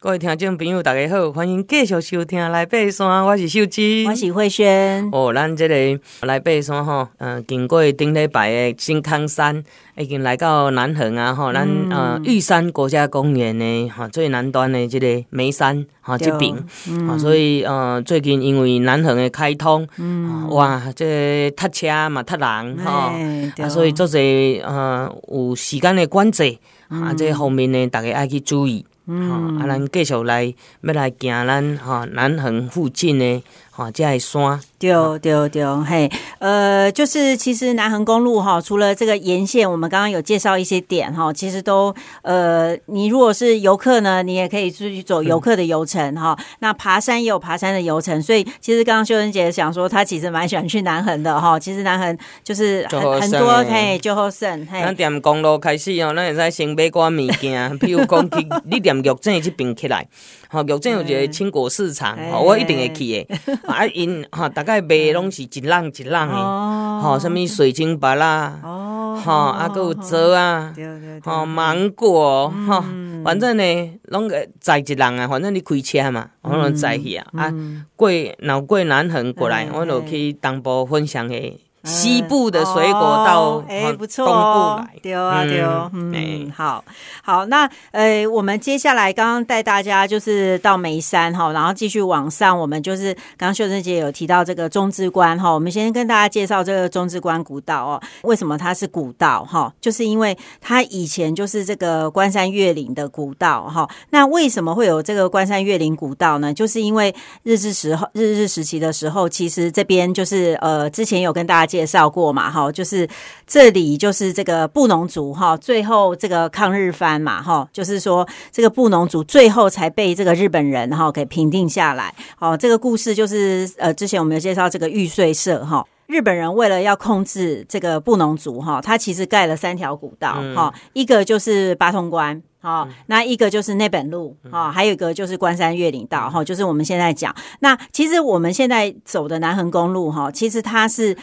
各位听众朋友，大家好，欢迎继续收听来爬山，我是秀芝，我是慧萱。哦，咱这个来爬山吼，嗯、呃，经过顶礼拜的新康山，已经来到南横啊，吼，咱呃玉山国家公园呢，哈最南端的这个眉山，哈这边，啊、嗯，所以呃最近因为南横的开通，嗯，哇，这塞车嘛，塞人哈，啊，所以做些呃有时间的管制，啊，这方面呢，大家爱去注意。嗯，啊，咱继续来，要来行咱吼南横附近的哈这些山。对对对，嘿，呃，就是其实南横公路哈，除了这个沿线，我们刚刚有介绍一些点哈，其实都呃，你如果是游客呢，你也可以出去走游客的游程哈、嗯。那爬山也有爬山的游程，所以其实刚刚秀珍姐想说，她其实蛮喜欢去南横的哈。其实南横就是很很多嘿，就好省嘿。咱踮公路开始哦，咱会使先买寡物件，譬如讲去你踮玉井这边起来，好玉井有一个青果市场，我一定会去的。啊，因哈大。概卖拢是一浪一浪的，吼、哦，什么水晶芭乐，哦，吼，啊，搁有枣啊，吼，芒果，吼、嗯，反正呢，拢个载一浪啊，反正你开车嘛，我拢载去啊，啊，过，然后过南横过来，我就去东部分享诶。西部的水果到哎、哦欸、不错哦，对啊对啊，嗯，嗯好好那呃我们接下来刚刚带大家就是到眉山哈，然后继续往上，我们就是刚刚秀珍姐有提到这个中之关哈，我们先跟大家介绍这个中之关古道哦，为什么它是古道哈？就是因为它以前就是这个关山越岭的古道哈。那为什么会有这个关山越岭古道呢？就是因为日治时候日治时期的时候，其实这边就是呃之前有跟大家介。介绍过嘛，哈，就是这里就是这个布农族哈，最后这个抗日番嘛，哈，就是说这个布农族最后才被这个日本人哈给平定下来。好，这个故事就是呃，之前我们有介绍这个玉穗社哈，日本人为了要控制这个布农族哈，他其实盖了三条古道哈，一个就是八通关，好，那一个就是内本路，哈，还有一个就是关山越岭道，哈，就是我们现在讲。那其实我们现在走的南横公路哈，其实它是。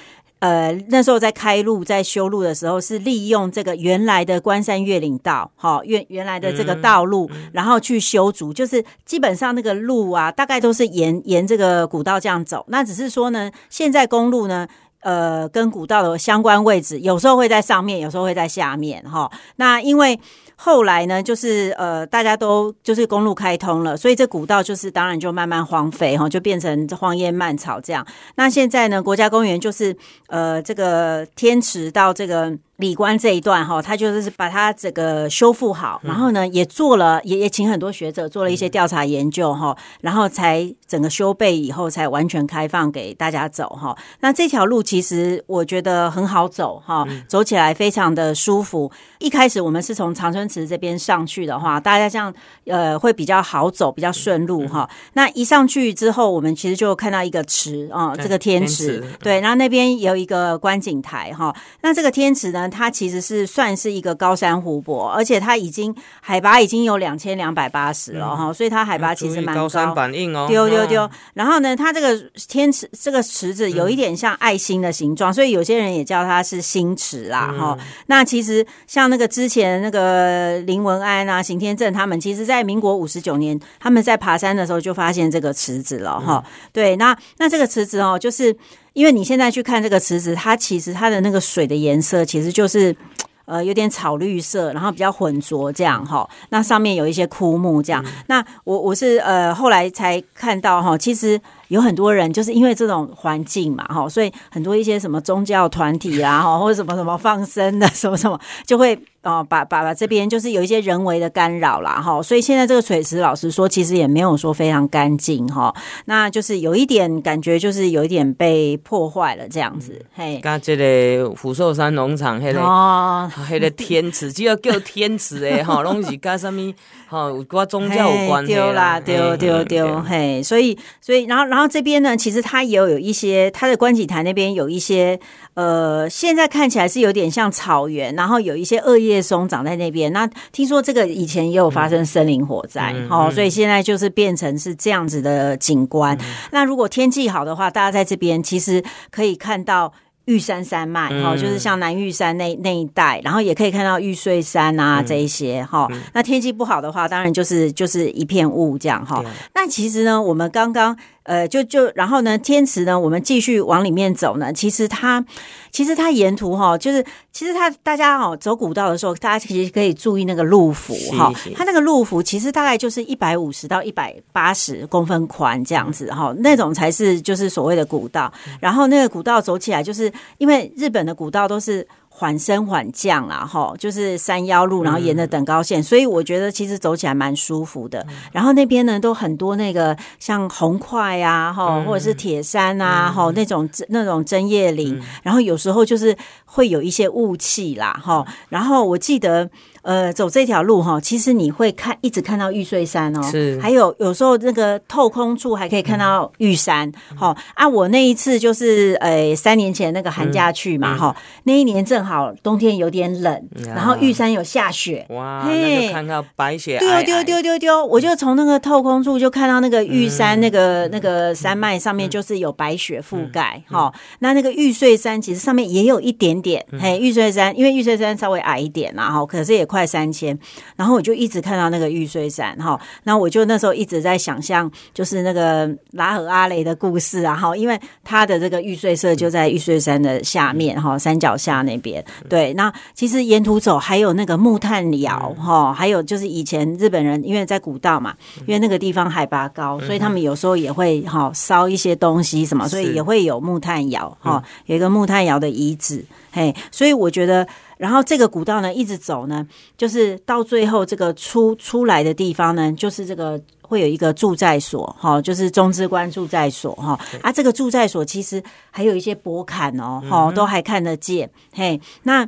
呃，那时候在开路、在修路的时候，是利用这个原来的关山越岭道，好，原原来的这个道路，然后去修筑，就是基本上那个路啊，大概都是沿沿这个古道这样走。那只是说呢，现在公路呢，呃，跟古道的相关位置，有时候会在上面，有时候会在下面，哈。那因为。后来呢，就是呃，大家都就是公路开通了，所以这古道就是当然就慢慢荒废哈，就变成荒烟蔓草这样。那现在呢，国家公园就是呃，这个天池到这个。里关这一段哈，他就是把它这个修复好，然后呢，也做了，也也请很多学者做了一些调查研究哈，然后才整个修备以后才完全开放给大家走哈。那这条路其实我觉得很好走哈，走起来非常的舒服。一开始我们是从长春池这边上去的话，大家这样呃会比较好走，比较顺路哈。那一上去之后，我们其实就看到一个池啊，这个天池对，然后那边有一个观景台哈。那这个天池呢？它其实是算是一个高山湖泊，而且它已经海拔已经有两千两百八十了哈、嗯，所以它海拔其实蛮高。高山反应哦，丢丢丢。然后呢，它这个天池这个池子有一点像爱心的形状，嗯、所以有些人也叫它是星池啦哈、嗯。那其实像那个之前那个林文安啊、邢天正他们，其实在民国五十九年他们在爬山的时候就发现这个池子了哈、嗯。对，那那这个池子哦，就是。因为你现在去看这个池子，它其实它的那个水的颜色其实就是，呃，有点草绿色，然后比较浑浊这样哈。那上面有一些枯木这样。嗯、那我我是呃后来才看到哈，其实有很多人就是因为这种环境嘛哈，所以很多一些什么宗教团体啦哈，或者什么什么放生的 什么什么就会。哦，把把把这边就是有一些人为的干扰啦，哈，所以现在这个水池老实说，其实也没有说非常干净哈，那就是有一点感觉，就是有一点被破坏了这样子，嗯、嘿。刚这个福寿山农场，那个哦，那个天池，只要叫天池的 哈，拢是跟什么哈，跟宗教有关系啦，丢丢丢，嘿，所以所以然后然后这边呢，其实它也有有一些，它的观景台那边有一些。呃，现在看起来是有点像草原，然后有一些二叶松长在那边。那听说这个以前也有发生森林火灾，嗯、哦、嗯，所以现在就是变成是这样子的景观。嗯、那如果天气好的话，大家在这边其实可以看到玉山山脉哈、嗯，就是像南玉山那那一带，然后也可以看到玉穗山啊、嗯、这一些哈、嗯。那天气不好的话，当然就是就是一片雾这样哈。那其实呢，我们刚刚。呃，就就然后呢，天池呢，我们继续往里面走呢。其实它，其实它沿途哈，就是其实它大家哦走古道的时候，大家其实可以注意那个路幅哈。它那个路幅其实大概就是一百五十到一百八十公分宽这样子哈，那种才是就是所谓的古道。然后那个古道走起来，就是因为日本的古道都是。缓升缓降啦，哈，就是山腰路，然后沿着等高线，嗯，所以我觉得其实走起来蛮舒服的。嗯、然后那边呢，都很多那个像红块啊，哈，或者是铁山啊，哈、嗯，那种那种针叶林，嗯，然后有时候就是会有一些雾气啦，哈。然后我记得。呃，走这条路哈，其实你会看一直看到玉碎山哦，是，还有有时候那个透空处还可以看到玉山。好、嗯、啊，我那一次就是呃三年前那个寒假去嘛哈、嗯。嗯，那一年正好冬天有点冷，然后玉山有下雪，哇，嘿，看到白雪丢丢丢丢丢，我就从那个透空处就看到那个玉山那个、嗯、那个山脉上面就是有白雪覆盖哈、那那个玉碎山其实上面也有一点点，嗯、嘿，玉碎山因为玉碎山稍微矮一点然后可是也。快三千，然后我就一直看到那个玉碎山哈，那我就那时候一直在想象，就是那个拉和阿雷的故事啊哈，因为他的这个玉碎社就在玉碎山的下面哈，山脚下那边。对，那其实沿途走还有那个木炭窑哈，还有就是以前日本人因为在古道嘛，因为那个地方海拔高，所以他们有时候也会哈烧一些东西什么，所以也会有木炭窑哈，有一个木炭窑的遗址嘿，所以我觉得。然后这个古道呢，一直走呢，就是到最后这个出出来的地方呢，就是这个会有一个住在所，哈，就是中之关住在所，哈，啊，这个住在所其实还有一些博坎哦，哈，都还看得见，嘿，那。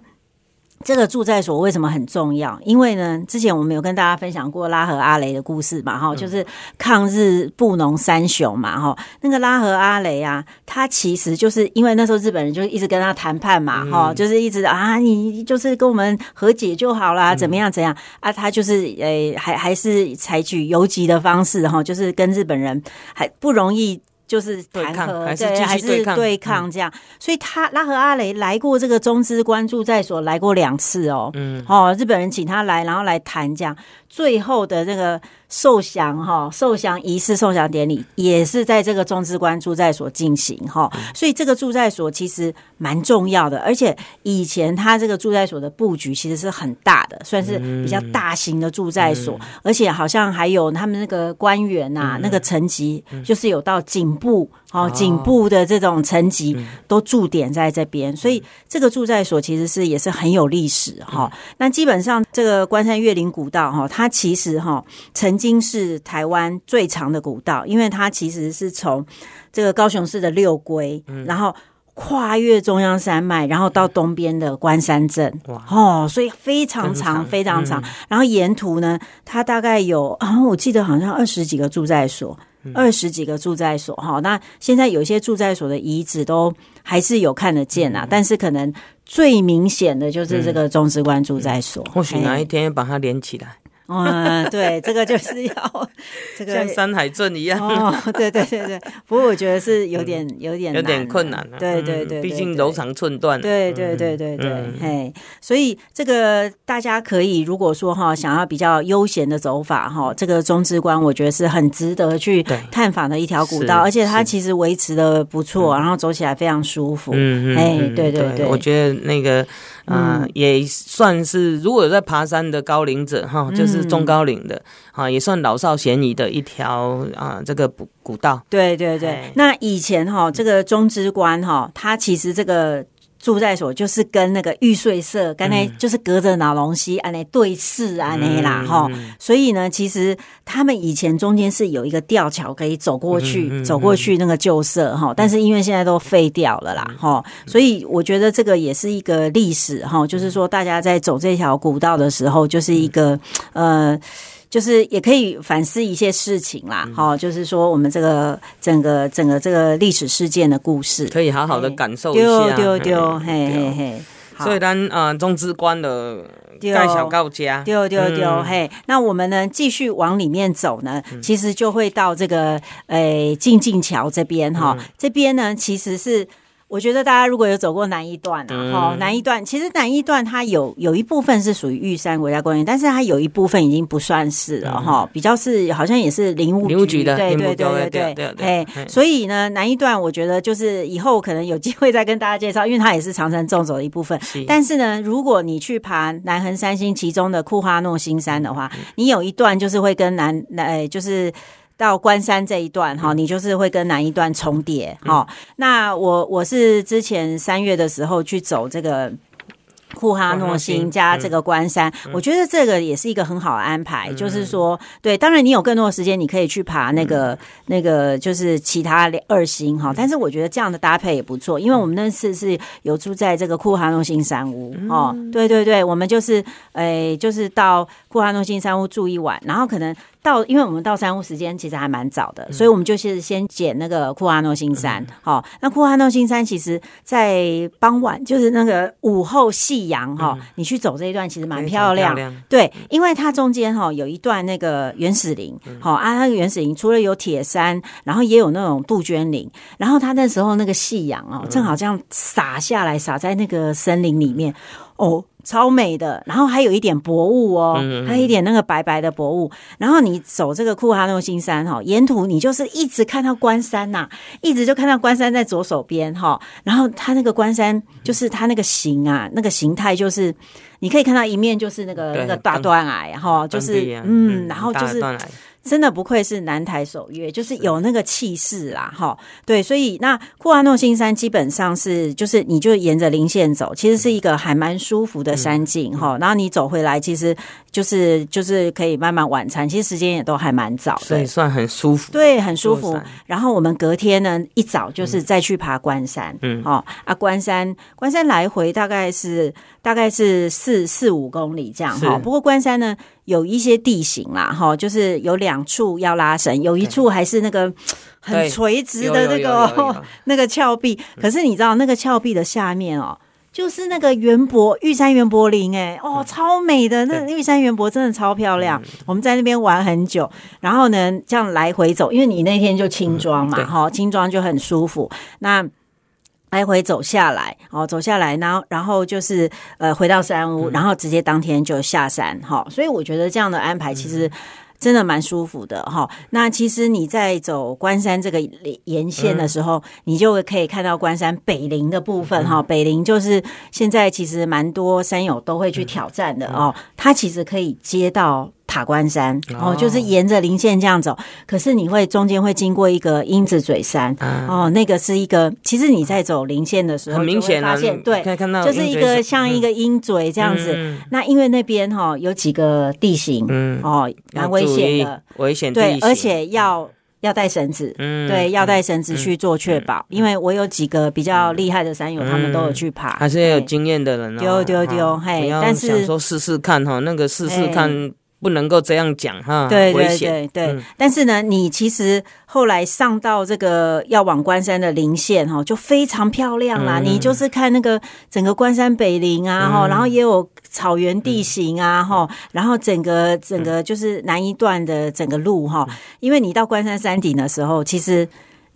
这个住在所为什么很重要？因为呢，之前我们有跟大家分享过拉和阿雷的故事嘛，哈，就是抗日布农三雄嘛，哈，那个拉和阿雷啊，他其实就是因为那时候日本人就一直跟他谈判嘛，哈，就是一直啊，你就是跟我们和解就好啦，怎么样怎样啊，他就是诶，还还是采取游击的方式，哈，就是跟日本人还不容易。就是对，还是对抗这样，所以他拉和阿雷来过这个中资关驻在所来过两次哦，嗯，哦，日本人请他来，然后来谈这样，最后的那个。受降哈，受降仪式、受降典礼也是在这个中资关驻在所进行哈，所以这个驻在所其实蛮重要的，而且以前他这个驻在所的布局其实是很大的，算是比较大型的驻在所，而且好像还有他们那个官员呐，那个层级就是有到警部哦，颈部的这种层级都驻点在这边，所以这个住在所其实是也是很有历史哈。那基本上这个关山越岭古道哈，它其实哈曾。经是台湾最长的古道，因为它其实是从这个高雄市的六龟，嗯，然后跨越中央山脉，然后到东边的关山镇，哇。哦，所以非常长，非常长，嗯。然后沿途呢，它大概有啊，我记得好像二十几个住在所，二十几个住在所哈。那现在有些住在所的遗址都还是有看得见啊，嗯，但是可能最明显的就是这个中之关住在所，嗯。或许哪一天把它连起来。嗯，对，这个就是要这个像山海镇一样。哦，对对对对。不过我觉得是有点有点有点困难了。对对对，毕竟柔肠寸断。对对对对对，嘿，所以这个大家可以如果说哈，想要比较悠闲的走法哈，这个中之关我觉得是很值得去探访的一条古道，而且它其实维持的不错，然后走起来非常舒服。嗯嗯，哎，对对对，我觉得那个。啊、呃，也算是如果有在爬山的高龄者哈，就是中高龄的啊，也算老少咸宜的一条啊，这个古古道。对对对，那以前哈，这个中之关哈，它其实这个。驻在所就是跟那个玉碎社，刚才就是隔着老龙溪安内对视安内啦哈，所以呢，其实他们以前中间是有一个吊桥可以走过去，嗯、走过去那个旧社哈，但是因为现在都废掉了啦哈，所以我觉得这个也是一个历史哈，就是说大家在走这条古道的时候，就是一个呃。就是也可以反思一些事情啦，哈、嗯，就是说我们这个整个整个这个历史事件的故事，可以好好的感受一下。丢丢丢，嘿嘿嘿。所以咱呃，中之关的介绍到这，丢丢丢，嘿。那我们呢，继续往里面走呢，嗯、其实就会到这个诶，静静桥这边哈、嗯。这边呢，其实是。我觉得大家如果有走过南一段啊，哈、嗯，南一段其实南一段它有有一部分是属于玉山国家公园，但是它有一部分已经不算是了哈、嗯，比较是好像也是林务局的，对对对对对对，哎，所以呢，南一段我觉得就是以后可能有机会再跟大家介绍，因为它也是长城纵走的一部分。但是呢，如果你去爬南横三星其中的库哈诺新山的话，你有一段就是会跟南南就是。到关山这一段哈，你就是会跟南一段重叠哈、嗯。那我我是之前三月的时候去走这个。库哈诺星加这个关山、嗯，我觉得这个也是一个很好的安排。嗯、就是说，对，当然你有更多的时间，你可以去爬那个、嗯、那个，就是其他二星哈、嗯。但是我觉得这样的搭配也不错，因为我们那次是有住在这个库哈诺星山屋哦、嗯。对对对，我们就是诶、欸，就是到库哈诺星山屋住一晚，然后可能到，因为我们到山屋时间其实还蛮早的、嗯，所以我们就是先捡那个库阿诺新山。好、嗯。哦，那库阿诺新山其实在傍晚，就是那个午后夕阳哈，你去走这一段其实蛮漂亮，漂亮，对，因为它中间哈有一段那个原始林，好、嗯、啊，那个原始林除了有铁山，然后也有那种杜鹃林，然后它那时候那个夕阳哦，正好这样洒下来，洒在那个森林里面。哦。超美的，然后还有一点薄雾哦，嗯嗯还有一点那个白白的薄雾。然后你走这个库哈诺新山哈，沿途你就是一直看到关山呐、啊，一直就看到关山在左手边哈。然后它那个关山就是它那个形啊，那个形态就是你可以看到一面就是那个那个大断崖哈，就是、啊、嗯，然后就是。真的不愧是南台首约，就是有那个气势啦，哈，对，所以那库阿诺新山基本上是就是你就沿着林线走，其实是一个还蛮舒服的山径，哈、嗯，然后你走回来，其实就是就是可以慢慢晚餐，其实时间也都还蛮早的，所以算很舒服，对，很舒服。然后我们隔天呢一早就是再去爬关山，嗯，哦啊，关山关山来回大概是大概是四四五公里这样哈，不过关山呢。有一些地形啦，哈，就是有两处要拉绳，有一处还是那个很垂直的那个 那个峭壁。可是你知道，那个峭壁的下面哦，就是那个圆柏玉山圆柏林，哎，哦，超美的，那玉山圆柏真的超漂亮。我们在那边玩很久，然后呢，这样来回走，因为你那天就轻装嘛，哈，轻装就很舒服。那来回走下来，哦，走下来，然后，然后就是呃，回到山屋，然后直接当天就下山，哈、嗯，所以我觉得这样的安排其实真的蛮舒服的，哈、嗯。那其实你在走关山这个沿线的时候，嗯、你就可以看到关山北陵的部分，哈、嗯，北陵就是现在其实蛮多山友都会去挑战的、嗯、哦，它其实可以接到。塔关山哦，就是沿着林线这样走，可是你会中间会经过一个鹰子嘴山、啊、哦，那个是一个，其实你在走林线的时候，很明显发现，对，可以看到就是一个像一个鹰嘴这样子。嗯、那因为那边哈、哦、有几个地形，嗯。哦，蛮危险的，危险对，而且要要带绳子，嗯，对，要带绳子去做确保、嗯，因为我有几个比较厉害的山友、嗯，他们都有去爬，还是有经验的人、哦，丢丢丢，嘿，但是想说试试看哈，那个试试看。不能够这样讲哈，对对对对，嗯。但是呢，你其实后来上到这个要往关山的林线哈，就非常漂亮啦、嗯。你就是看那个整个关山北林啊哈、嗯，然后也有草原地形啊哈、嗯，然后整个整个就是南一段的整个路哈、嗯，因为你到关山山顶的时候，其实。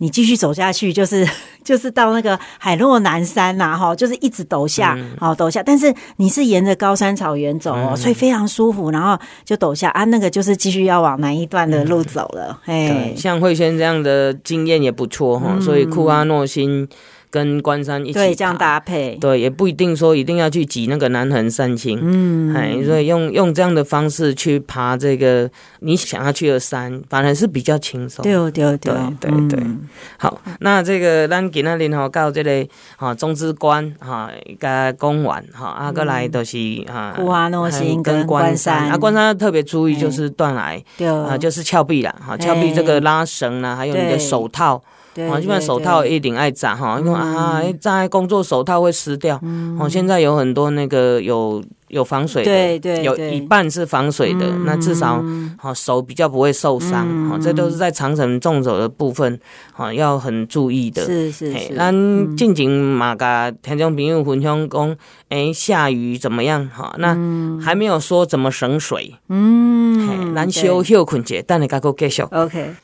你继续走下去，就是 就是到那个海洛南山呐，哈，就是一直陡下，好、嗯、陡下。但是你是沿着高山草原走哦、嗯，所以非常舒服。然后就陡下啊，那个就是继续要往南一段的路走了。哎、嗯，对，像慧轩这样的经验也不错哈、嗯，所以库阿诺星。跟关山一起对这样搭配，对也不一定说一定要去挤那个南横三星，嗯，哎，所以用用这样的方式去爬这个你想要去的山，反而是比较轻松。对对对对对、嗯，好，那这个咱今天哈到这里哈中之关哈一个公园哈，啊过来都是哈诺星跟关山。啊，关山特别注意就是断崖，对。啊，就是峭壁啦，哈，峭壁这个拉绳呢，还有你的手套。对，基本上手套一定爱扎哈，因为啊，扎工作手套会湿掉。哦，现在有很多那个有有防水的，对对，有一半是防水的，那至少好手比较不会受伤。哦，这都是在长城重走的部分，哦，要很注意的。是是是。咱进前嘛，甲听众朋友分享讲，哎，下雨怎么样？哈，那还没有说怎么省水。嗯，难修休困一下，等下再继续。OK。